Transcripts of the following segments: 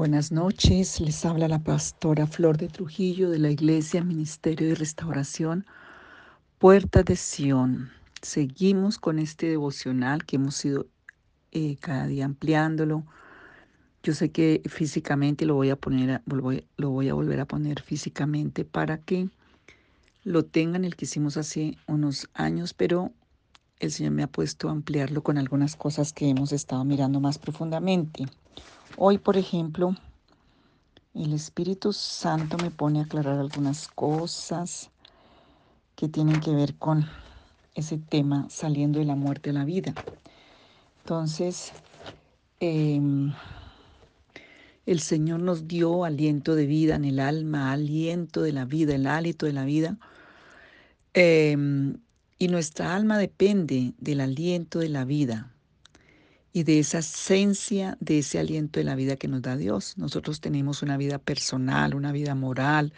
Buenas noches, les habla la pastora Flor de Trujillo de la Iglesia Ministerio de Restauración Puerta de Sión. Seguimos con este devocional que hemos ido eh, cada día ampliándolo. Yo sé que físicamente lo voy a poner, lo voy a volver a poner físicamente para que lo tengan el que hicimos hace unos años, pero el Señor me ha puesto a ampliarlo con algunas cosas que hemos estado mirando más profundamente. Hoy, por ejemplo, el Espíritu Santo me pone a aclarar algunas cosas que tienen que ver con ese tema saliendo de la muerte a la vida. Entonces, em, el Señor nos dio aliento de vida en el alma, aliento de la vida, el hálito de la vida. Em, y nuestra alma depende del aliento de la vida y de esa esencia, de ese aliento de la vida que nos da Dios. Nosotros tenemos una vida personal, una vida moral,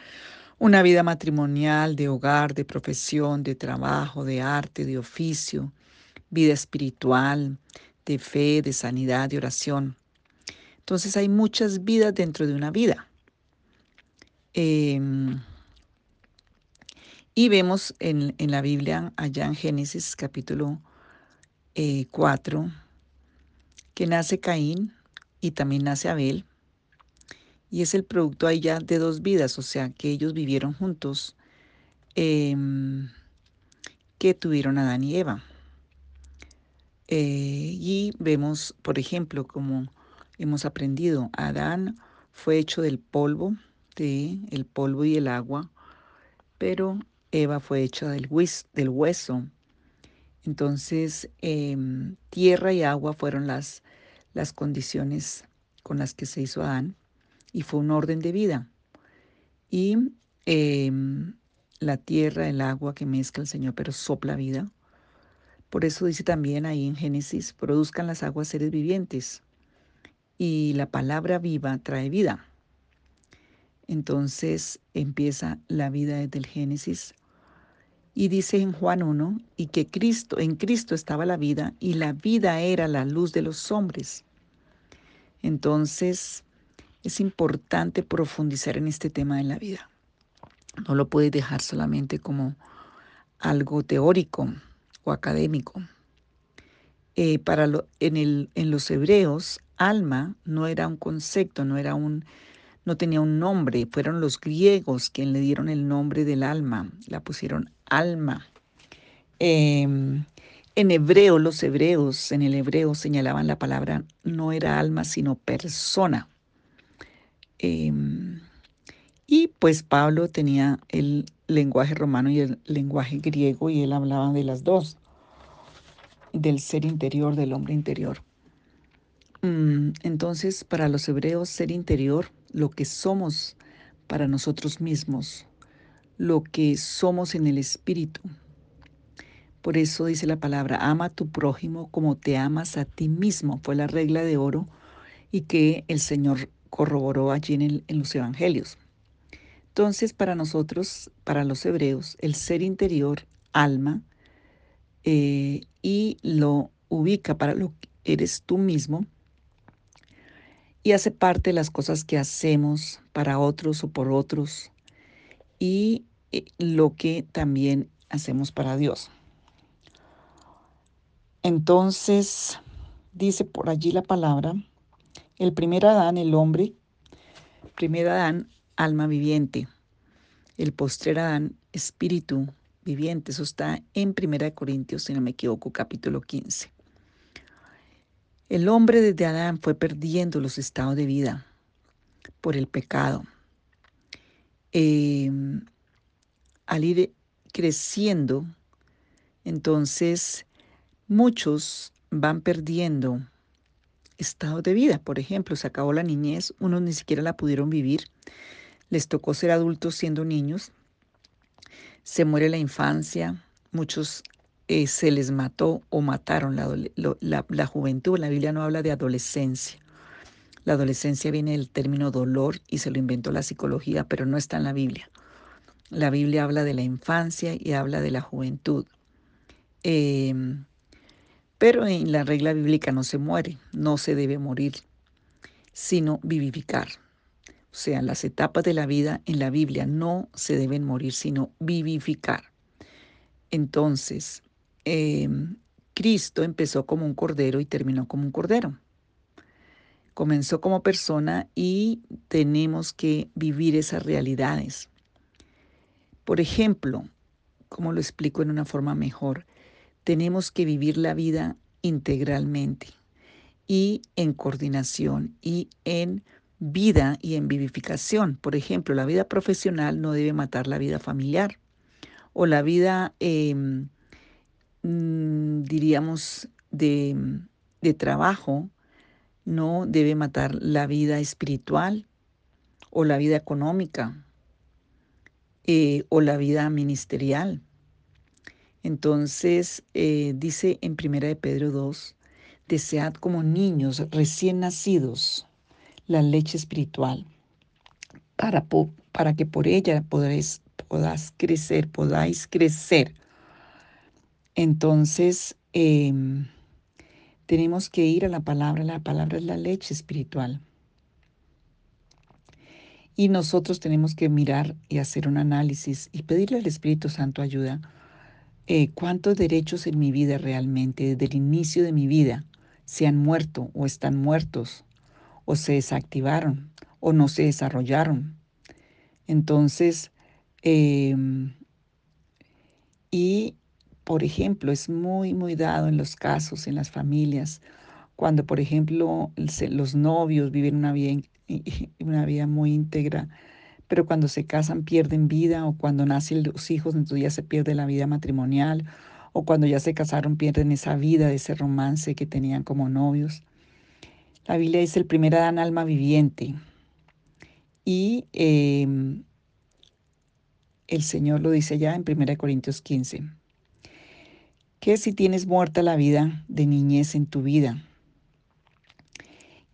una vida matrimonial, de hogar, de profesión, de trabajo, de arte, de oficio, vida espiritual, de fe, de sanidad, de oración. Entonces hay muchas vidas dentro de una vida. Em, y vemos en, la Biblia, allá en Génesis capítulo 4, eh, que nace Caín y también nace Abel. Y es el producto ahí ya de dos vidas, o sea, que ellos vivieron juntos, em, que tuvieron Adán y Eva. Eh, y vemos, por ejemplo, como hemos aprendido, Adán fue hecho del polvo, de el polvo y el agua, pero Eva fue hecha del, del hueso entonces, em, tierra y agua fueron las, las condiciones con las que se hizo Adán y fue un orden de vida. Y em, la tierra, el agua que mezcla el Señor, pero sopla vida. Por eso dice también ahí en Génesis, produzcan las aguas seres vivientes. Y la palabra viva trae vida. Entonces empieza la vida desde el Génesis y dice en Juan 1, y que Cristo, en Cristo estaba la vida, y la vida era la luz de los hombres. Entonces, es importante profundizar en este tema de la vida. No lo puedes dejar solamente como algo teórico o académico. Eh, para en, el, en los hebreos, alma no era un concepto, no era un, no tenía un nombre, fueron los griegos quienes le dieron el nombre del alma, la pusieron alma. Em, en hebreo, los hebreos, en el hebreo señalaban la palabra no era alma, sino persona. Em, y pues Pablo tenía el lenguaje romano y el lenguaje griego y él hablaba de las dos, del ser interior, del hombre interior. Mm, entonces, para los hebreos, ser interior lo que somos para nosotros mismos, lo que somos en el Espíritu. Por eso dice la palabra, ama a tu prójimo como te amas a ti mismo. Fue la regla de oro y que el Señor corroboró allí en, los Evangelios. Entonces, para nosotros, para los hebreos, el ser interior, alma, eh, y lo ubica para lo que eres tú mismo, y hace parte de las cosas que hacemos para otros o por otros y eh, lo que también hacemos para Dios. Entonces, dice por allí la palabra, el primer Adán, el hombre, primer Adán, alma viviente, el postrer Adán, espíritu viviente, eso está en Primera de Corintios, si no me equivoco, capítulo 15. El hombre desde Adán fue perdiendo los estados de vida por el pecado. Em, al ir creciendo, entonces muchos van perdiendo estados de vida. Por ejemplo, se acabó la niñez, unos ni siquiera la pudieron vivir, les tocó ser adultos siendo niños, se muere la infancia, muchos eh, se les mató o mataron la, juventud. La Biblia no habla de adolescencia. La adolescencia viene del término dolor y se lo inventó la psicología, pero no está en la Biblia. La Biblia habla de la infancia y habla de la juventud. Em, pero en la regla bíblica no se muere, no se debe morir. sino vivificar. O sea, las etapas de la vida en la Biblia no se deben morir, sino vivificar. Entonces, em, Cristo empezó como un cordero y terminó como un cordero. Comenzó como persona y tenemos que vivir esas realidades. Por ejemplo, como lo explico en una forma mejor, tenemos que vivir la vida integralmente y en coordinación y en vida y en vivificación. Por ejemplo, la vida profesional no debe matar la vida familiar o la vida, em, mm, diríamos, de, de trabajo no debe matar la vida espiritual o la vida económica eh, o la vida ministerial. Entonces, eh, dice en Primera de Pedro 2, desead como niños recién nacidos la leche espiritual, para, para que por ella podáis, podáis crecer, podáis crecer. Entonces, em, tenemos que ir a la palabra, la palabra es la leche espiritual. Y nosotros tenemos que mirar y hacer un análisis y pedirle al Espíritu Santo ayuda. Eh, ¿Cuántos derechos en mi vida realmente, desde el inicio de mi vida, se han muerto o están muertos o se desactivaron o no se desarrollaron? Entonces, em, y por ejemplo, es muy, muy dado en los casos, en las familias, cuando, por ejemplo, los novios viven una vida una vida muy íntegra, pero cuando se casan pierden vida o cuando nacen los hijos entonces ya se pierde la vida matrimonial o cuando ya se casaron pierden esa vida, ese romance que tenían como novios. La Biblia dice el primer Adán alma viviente y em, el Señor lo dice ya en 1 Corintios 15, que si tienes muerta la vida de niñez en tu vida,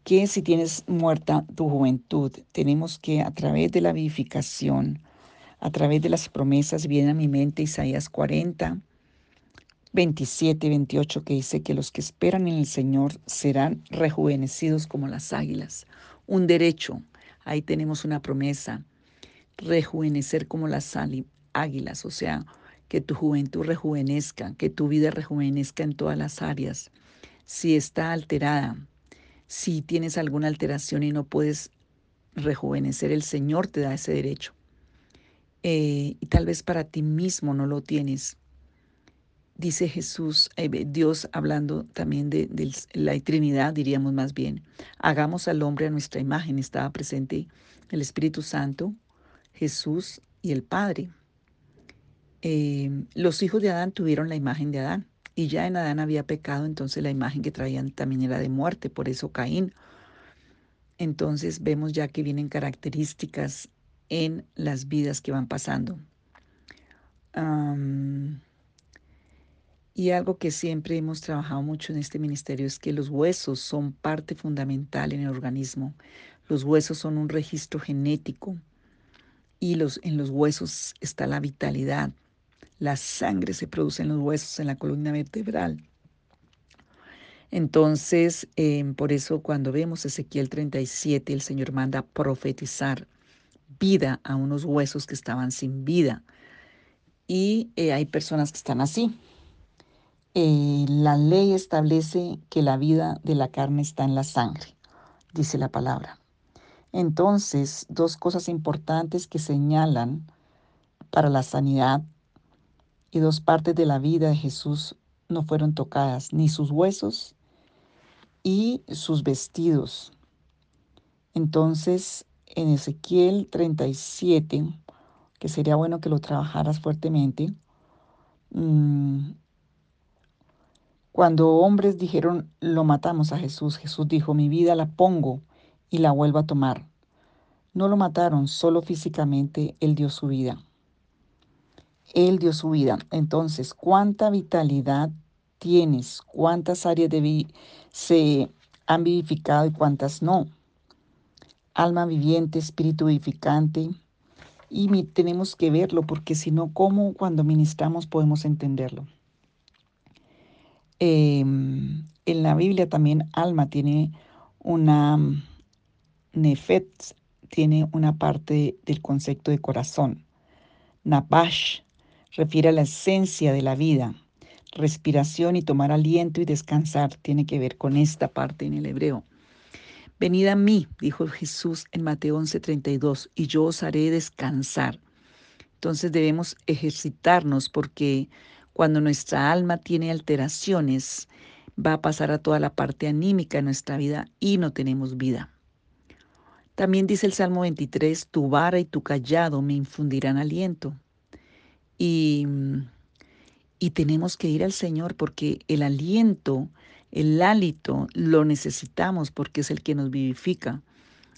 que si tienes muerta tu juventud, tenemos que a través de la vivificación, a través de las promesas, viene a mi mente Isaías 40, 27, 28, que dice que los que esperan en el Señor serán rejuvenecidos como las águilas. Un derecho, ahí tenemos una promesa, rejuvenecer como las águilas, o sea, que tu juventud rejuvenezca, que tu vida rejuvenezca en todas las áreas. Si está alterada, si tienes alguna alteración y no puedes rejuvenecer, el Señor te da ese derecho. Eh, y tal vez para ti mismo no lo tienes. Dice Jesús, eh, Dios hablando también de, de, la Trinidad, diríamos más bien. Hagamos al hombre a nuestra imagen. Estaba presente el Espíritu Santo, Jesús y el Padre. Eh, los hijos de Adán tuvieron la imagen de Adán. Y ya en Adán había pecado, entonces la imagen que traían también era de muerte, por eso Caín. Entonces vemos ya que vienen características en las vidas que van pasando. y algo que siempre hemos trabajado mucho en este ministerio es que los huesos son parte fundamental en el organismo. Los huesos son un registro genético y los, en los huesos está la vitalidad, la sangre se produce en los huesos, en la columna vertebral. Entonces, em, por eso cuando vemos Ezequiel 37, el Señor manda profetizar vida a unos huesos que estaban sin vida. Y eh, hay personas que están así. Eh, la ley establece que la vida de la carne está en la sangre, dice la palabra. Entonces, dos cosas importantes que señalan para la sanidad y dos partes de la vida de Jesús no fueron tocadas, ni sus huesos y sus vestidos. Entonces, en Ezequiel 37, que sería bueno que lo trabajaras fuertemente, mm, cuando hombres dijeron, lo matamos a Jesús, Jesús dijo, mi vida la pongo y la vuelvo a tomar. No lo mataron, solo físicamente Él dio su vida. Él dio su vida. Entonces, ¿cuánta vitalidad tienes? ¿Cuántas áreas de se han vivificado y cuántas no? Alma viviente, espíritu vivificante. Y tenemos que verlo porque si no, ¿cómo cuando ministramos podemos entenderlo? Em, en la Biblia también alma tiene una Nefet tiene una parte del concepto de corazón. Nabash refiere a la esencia de la vida. Respiración y tomar aliento y descansar tiene que ver con esta parte en el hebreo. Venid a mí, dijo Jesús en Mateo 11:32, y yo os haré descansar. Entonces debemos ejercitarnos porque cuando nuestra alma tiene alteraciones, va a pasar a toda la parte anímica de nuestra vida y no tenemos vida. También dice el Salmo 23, tu vara y tu callado me infundirán aliento. Y, y tenemos que ir al Señor porque el aliento, el hálito, lo necesitamos porque es el que nos vivifica.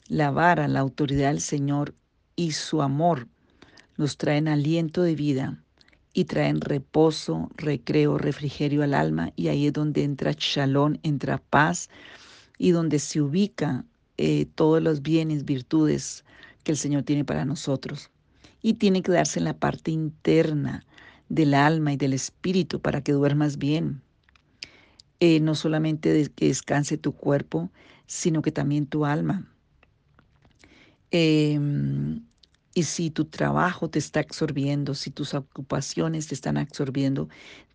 La vara, la autoridad del Señor y su amor nos traen aliento de vida y traen reposo, recreo, refrigerio al alma y ahí es donde entra shalom, entra paz y donde se ubica eh, todos los bienes, virtudes que el Señor tiene para nosotros. Y tiene que darse en la parte interna del alma y del espíritu para que duermas bien. Eh, no solamente que descanse tu cuerpo, sino que también tu alma. Em, y si tu trabajo te está absorbiendo, si tus ocupaciones te están absorbiendo,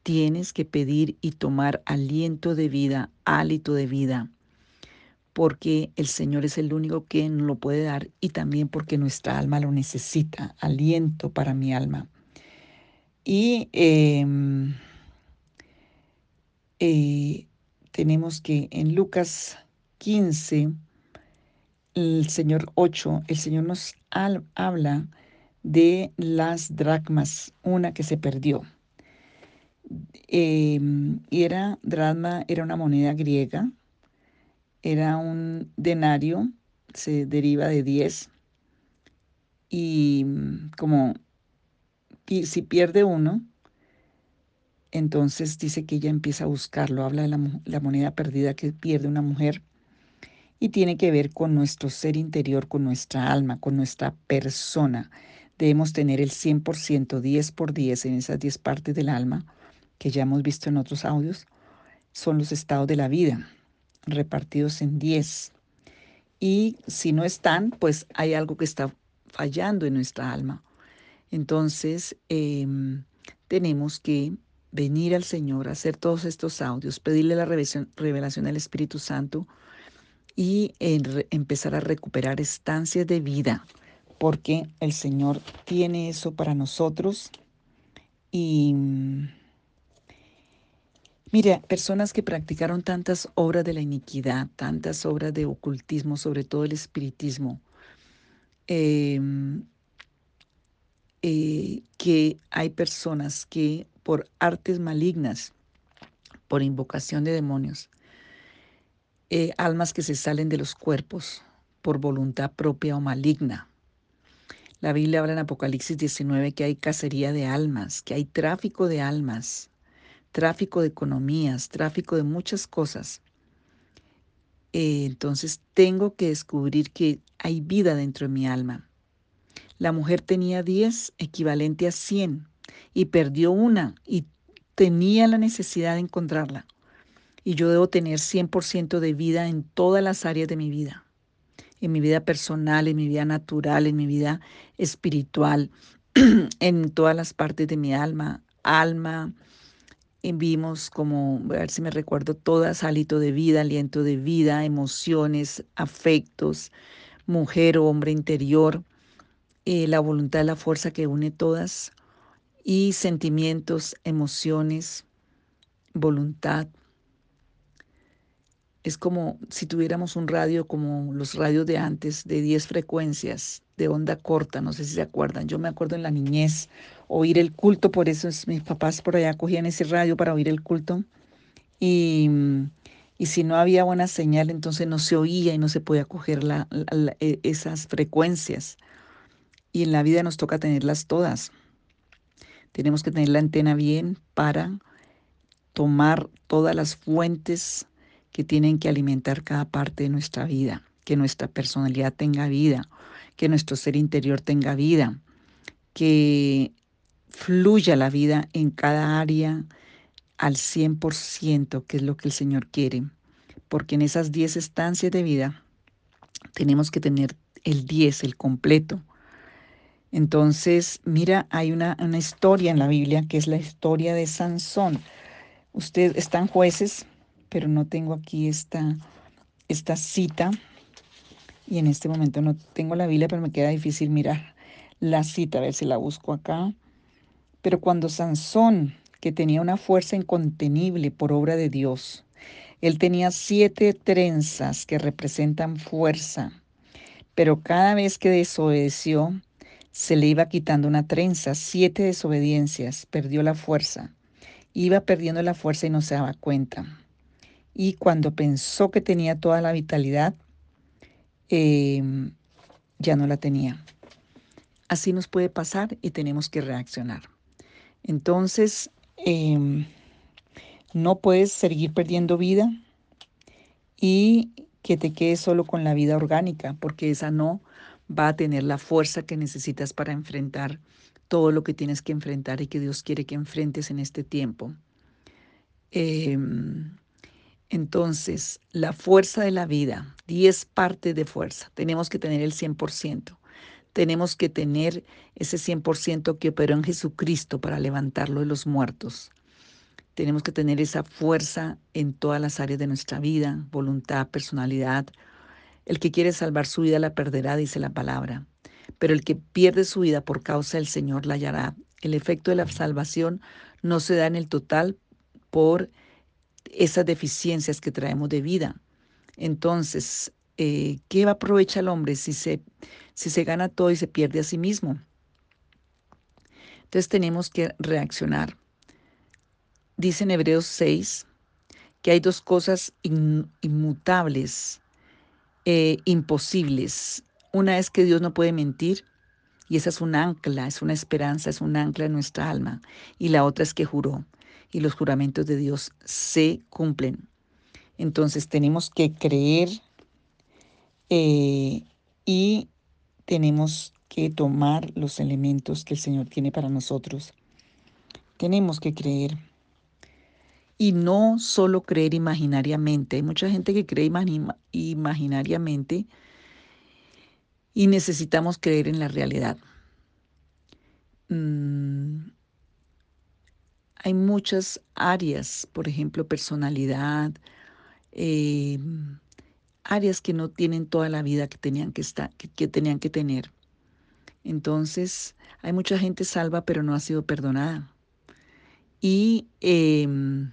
tienes que pedir y tomar aliento de vida, hálito de vida, porque el Señor es el único que nos lo puede dar y también porque nuestra alma lo necesita, aliento para mi alma. Y em, eh, tenemos que en Lucas 15, el Señor 8, el Señor nos habla de las dracmas, una que se perdió. Em, era dracma, era una moneda griega, era un denario, se deriva de 10, y como si pierde uno, entonces dice que ella empieza a buscarlo, habla de la, la moneda perdida que pierde una mujer y tiene que ver con nuestro ser interior, con nuestra alma, con nuestra persona. Debemos tener el 100%, 10 por 10 en esas 10 partes del alma que ya hemos visto en otros audios. Son los estados de la vida, repartidos en 10. Y si no están, pues hay algo que está fallando en nuestra alma. Entonces, em, tenemos que venir al Señor, hacer todos estos audios, pedirle la revelación, revelación al Espíritu Santo y empezar a recuperar estancias de vida, porque el Señor tiene eso para nosotros. Y mira, personas que practicaron tantas obras de la iniquidad, tantas obras de ocultismo, sobre todo el espiritismo, em, eh, que hay personas que por artes malignas, por invocación de demonios, eh, almas que se salen de los cuerpos por voluntad propia o maligna. La Biblia habla en Apocalipsis 19 que hay cacería de almas, que hay tráfico de almas, tráfico de economías, tráfico de muchas cosas. Eh, entonces tengo que descubrir que hay vida dentro de mi alma. La mujer tenía 10 equivalente a 100 y perdió una y tenía la necesidad de encontrarla y yo debo tener 100% de vida en todas las áreas de mi vida, en mi vida personal, en mi vida natural, en mi vida espiritual, en todas las partes de mi alma, alma. Vimos como, a ver si me recuerdo, todas, hálito de vida, aliento de vida, emociones, afectos, mujer o hombre interior, eh, la voluntad, la fuerza que une todas, y sentimientos, emociones, voluntad, es como si tuviéramos un radio como los radios de antes, de 10 frecuencias, de onda corta, no sé si se acuerdan. Yo me acuerdo en la niñez oír el culto, por eso mis papás por allá cogían ese radio para oír el culto. Y, y si no había buena señal, entonces no se oía y no se podía coger e, esas frecuencias. Y en la vida nos toca tenerlas todas. Tenemos que tener la antena bien para tomar todas las fuentes que tienen que alimentar cada parte de nuestra vida, que nuestra personalidad tenga vida, que nuestro ser interior tenga vida, que fluya la vida en cada área al 100%, que es lo que el Señor quiere, porque en esas 10 estancias de vida tenemos que tener el 10, el completo. Entonces, mira, hay una, una historia en la Biblia que es la historia de Sansón. Ustedes están jueces, pero no tengo aquí esta, esta cita. Y en este momento no tengo la Biblia, pero me queda difícil mirar la cita, a ver si la busco acá. Pero cuando Sansón, que tenía una fuerza incontenible por obra de Dios, él tenía siete trenzas que representan fuerza, pero cada vez que desobedeció, se le iba quitando una trenza, siete desobediencias, perdió la fuerza. Iba perdiendo la fuerza y no se daba cuenta. Y cuando pensó que tenía toda la vitalidad, em, ya no la tenía. Así nos puede pasar y tenemos que reaccionar. Entonces, em, no puedes seguir perdiendo vida y que te quedes solo con la vida orgánica, porque esa no va a tener la fuerza que necesitas para enfrentar todo lo que tienes que enfrentar y que Dios quiere que enfrentes en este tiempo. Em, entonces, la fuerza de la vida, 10 partes de fuerza, tenemos que tener el 100% tenemos que tener ese 100% que operó en Jesucristo para levantarlo de los muertos. Tenemos que tener esa fuerza en todas las áreas de nuestra vida, voluntad, personalidad. El que quiere salvar su vida la perderá, dice la palabra. Pero el que pierde su vida por causa del Señor la hallará. El efecto de la salvación no se da en el total por esas deficiencias que traemos de vida. Entonces, eh, ¿qué va a aprovechar el hombre si se, si se gana todo y se pierde a sí mismo? Entonces tenemos que reaccionar. Dice en Hebreos 6 que hay dos cosas inmutables, eh, imposibles. Una es que Dios no puede mentir y esa es un ancla, es una esperanza, es un ancla en nuestra alma. Y la otra es que juró y los juramentos de Dios se cumplen. Entonces tenemos que creer eh, y tenemos que tomar los elementos que el Señor tiene para nosotros. Tenemos que creer. Y no solo creer imaginariamente. Hay mucha gente que cree imaginariamente y necesitamos creer en la realidad. Mm, hay muchas áreas, por ejemplo, personalidad, eh, áreas que no tienen toda la vida que tenían que, estar, que, tenían que tener. Entonces, hay mucha gente salva pero no ha sido perdonada. Y em,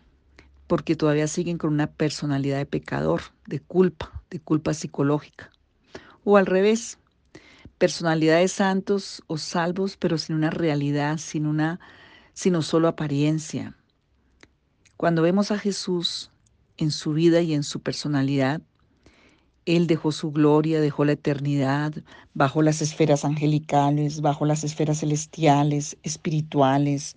porque todavía siguen con una personalidad de pecador, de culpa, de culpa psicológica. O al revés, personalidades santos o salvos, pero sin una realidad, sin una, sino solo apariencia. Cuando vemos a Jesús en su vida y en su personalidad, él dejó su gloria, dejó la eternidad, bajo las esferas angelicales, bajo las esferas celestiales, espirituales,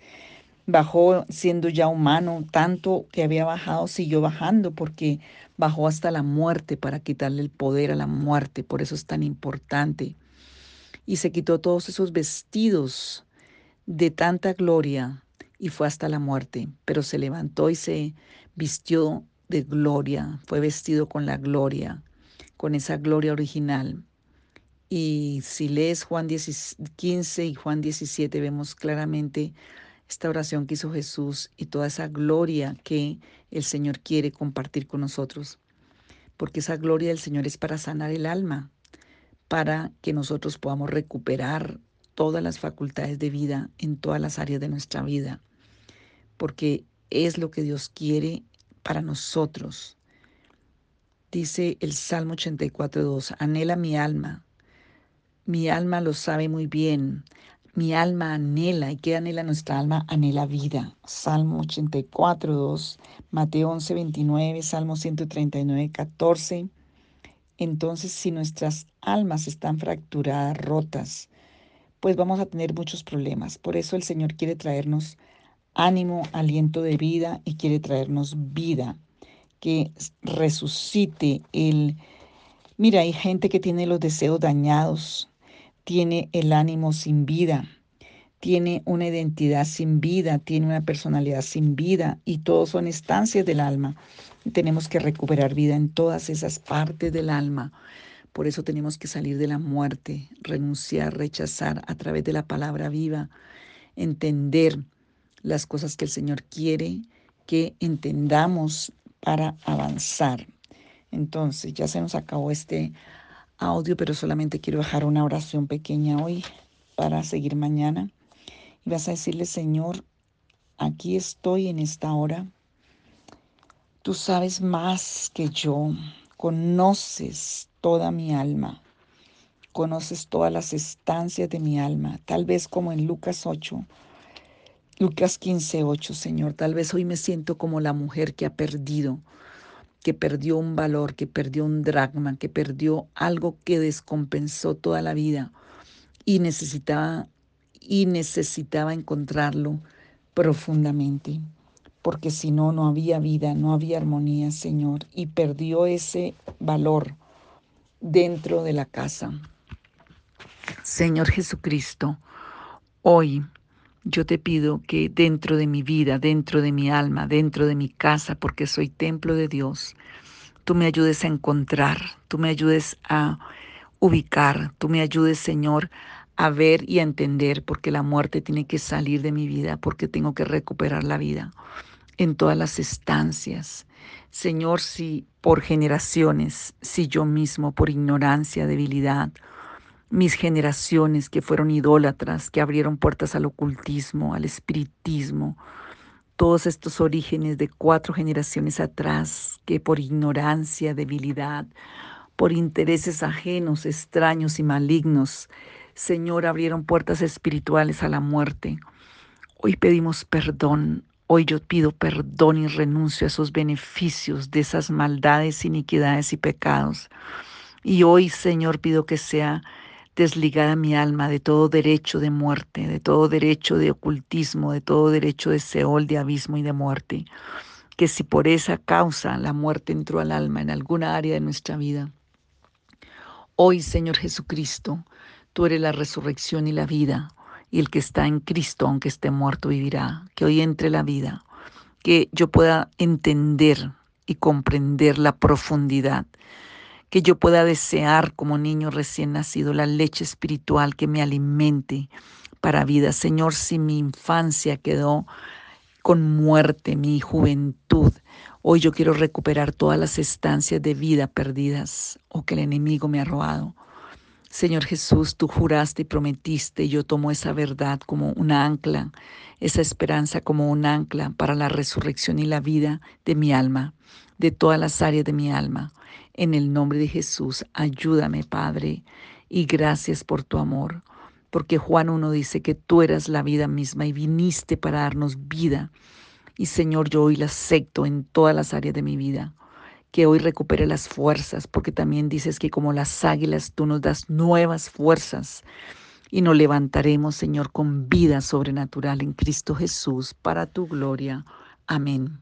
bajó siendo ya humano, tanto que había bajado, siguió bajando porque bajó hasta la muerte para quitarle el poder a la muerte, por eso es tan importante. Y se quitó todos esos vestidos de tanta gloria y fue hasta la muerte, pero se levantó y se vistió de gloria, fue vestido con la gloria con esa gloria original. Y si lees Juan 15 y Juan 17, vemos claramente esta oración que hizo Jesús y toda esa gloria que el Señor quiere compartir con nosotros. Porque esa gloria del Señor es para sanar el alma, para que nosotros podamos recuperar todas las facultades de vida en todas las áreas de nuestra vida. Porque es lo que Dios quiere para nosotros. Dice el Salmo 84.2, anhela mi alma. Mi alma lo sabe muy bien. Mi alma anhela. ¿Y qué anhela nuestra alma? Anhela vida. Salmo 84.2, Mateo 11.29, Salmo 139.14. Entonces, si nuestras almas están fracturadas, rotas, pues vamos a tener muchos problemas. Por eso el Señor quiere traernos ánimo, aliento de vida y quiere traernos vida que resucite el... Mira, hay gente que tiene los deseos dañados, tiene el ánimo sin vida, tiene una identidad sin vida, tiene una personalidad sin vida y todos son estancias del alma. tenemos que recuperar vida en todas esas partes del alma Por eso tenemos que salir de la muerte, renunciar, rechazar a través de la palabra viva, entender las cosas que el Señor quiere que entendamos para avanzar. Entonces, ya se nos acabó este audio, pero solamente quiero dejar una oración pequeña hoy para seguir mañana. Y vas a decirle, Señor, aquí estoy en esta hora. Tú sabes más que yo, conoces toda mi alma, conoces todas las estancias de mi alma, tal vez como en Lucas 8, Lucas 15, 8, Señor, tal vez hoy me siento como la mujer que ha perdido que perdió un valor, que perdió un dragma, que perdió algo que descompensó toda la vida y necesitaba y necesitaba encontrarlo profundamente, porque si no no había vida, no había armonía, Señor, y perdió ese valor dentro de la casa. Señor Jesucristo, hoy yo te pido que dentro de mi vida, dentro de mi alma, dentro de mi casa, porque soy templo de Dios, tú me ayudes a encontrar, tú me ayudes a ubicar, tú me ayudes, Señor, a ver y a entender, porque la muerte tiene que salir de mi vida, porque tengo que recuperar la vida en todas las estancias. Señor, si por generaciones, si yo mismo por ignorancia, debilidad, mis generaciones que fueron idólatras, que abrieron puertas al ocultismo, al espiritismo, todos estos orígenes de cuatro generaciones atrás, que por ignorancia, debilidad, por intereses ajenos, extraños y malignos, Señor, abrieron puertas espirituales a la muerte. Hoy pedimos perdón, hoy yo pido perdón y renuncio a esos beneficios de esas maldades, iniquidades y pecados. Y hoy, Señor, pido que sea desligada mi alma de todo derecho de muerte, de todo derecho de ocultismo, de todo derecho de Seol, de abismo y de muerte. Que si por esa causa la muerte entró al alma en alguna área de nuestra vida, hoy Señor Jesucristo, tú eres la resurrección y la vida, y el que está en Cristo, aunque esté muerto, vivirá. Que hoy entre la vida, que yo pueda entender y comprender la profundidad que yo pueda desear como niño recién nacido la leche espiritual que me alimente para vida. Señor, si mi infancia quedó con muerte, mi juventud, hoy yo quiero recuperar todas las estancias de vida perdidas o que el enemigo me ha robado. Señor Jesús, tú juraste y prometiste, yo tomo esa verdad como un ancla, esa esperanza como un ancla para la resurrección y la vida de mi alma, de todas las áreas de mi alma. En el nombre de Jesús, ayúdame, Padre, y gracias por tu amor, porque Juan 1 dice que tú eras la vida misma y viniste para darnos vida. Y Señor, yo hoy la acepto en todas las áreas de mi vida. Que hoy recupere las fuerzas, porque también dices que como las águilas tú nos das nuevas fuerzas y nos levantaremos, Señor, con vida sobrenatural en Cristo Jesús, para tu gloria. Amén.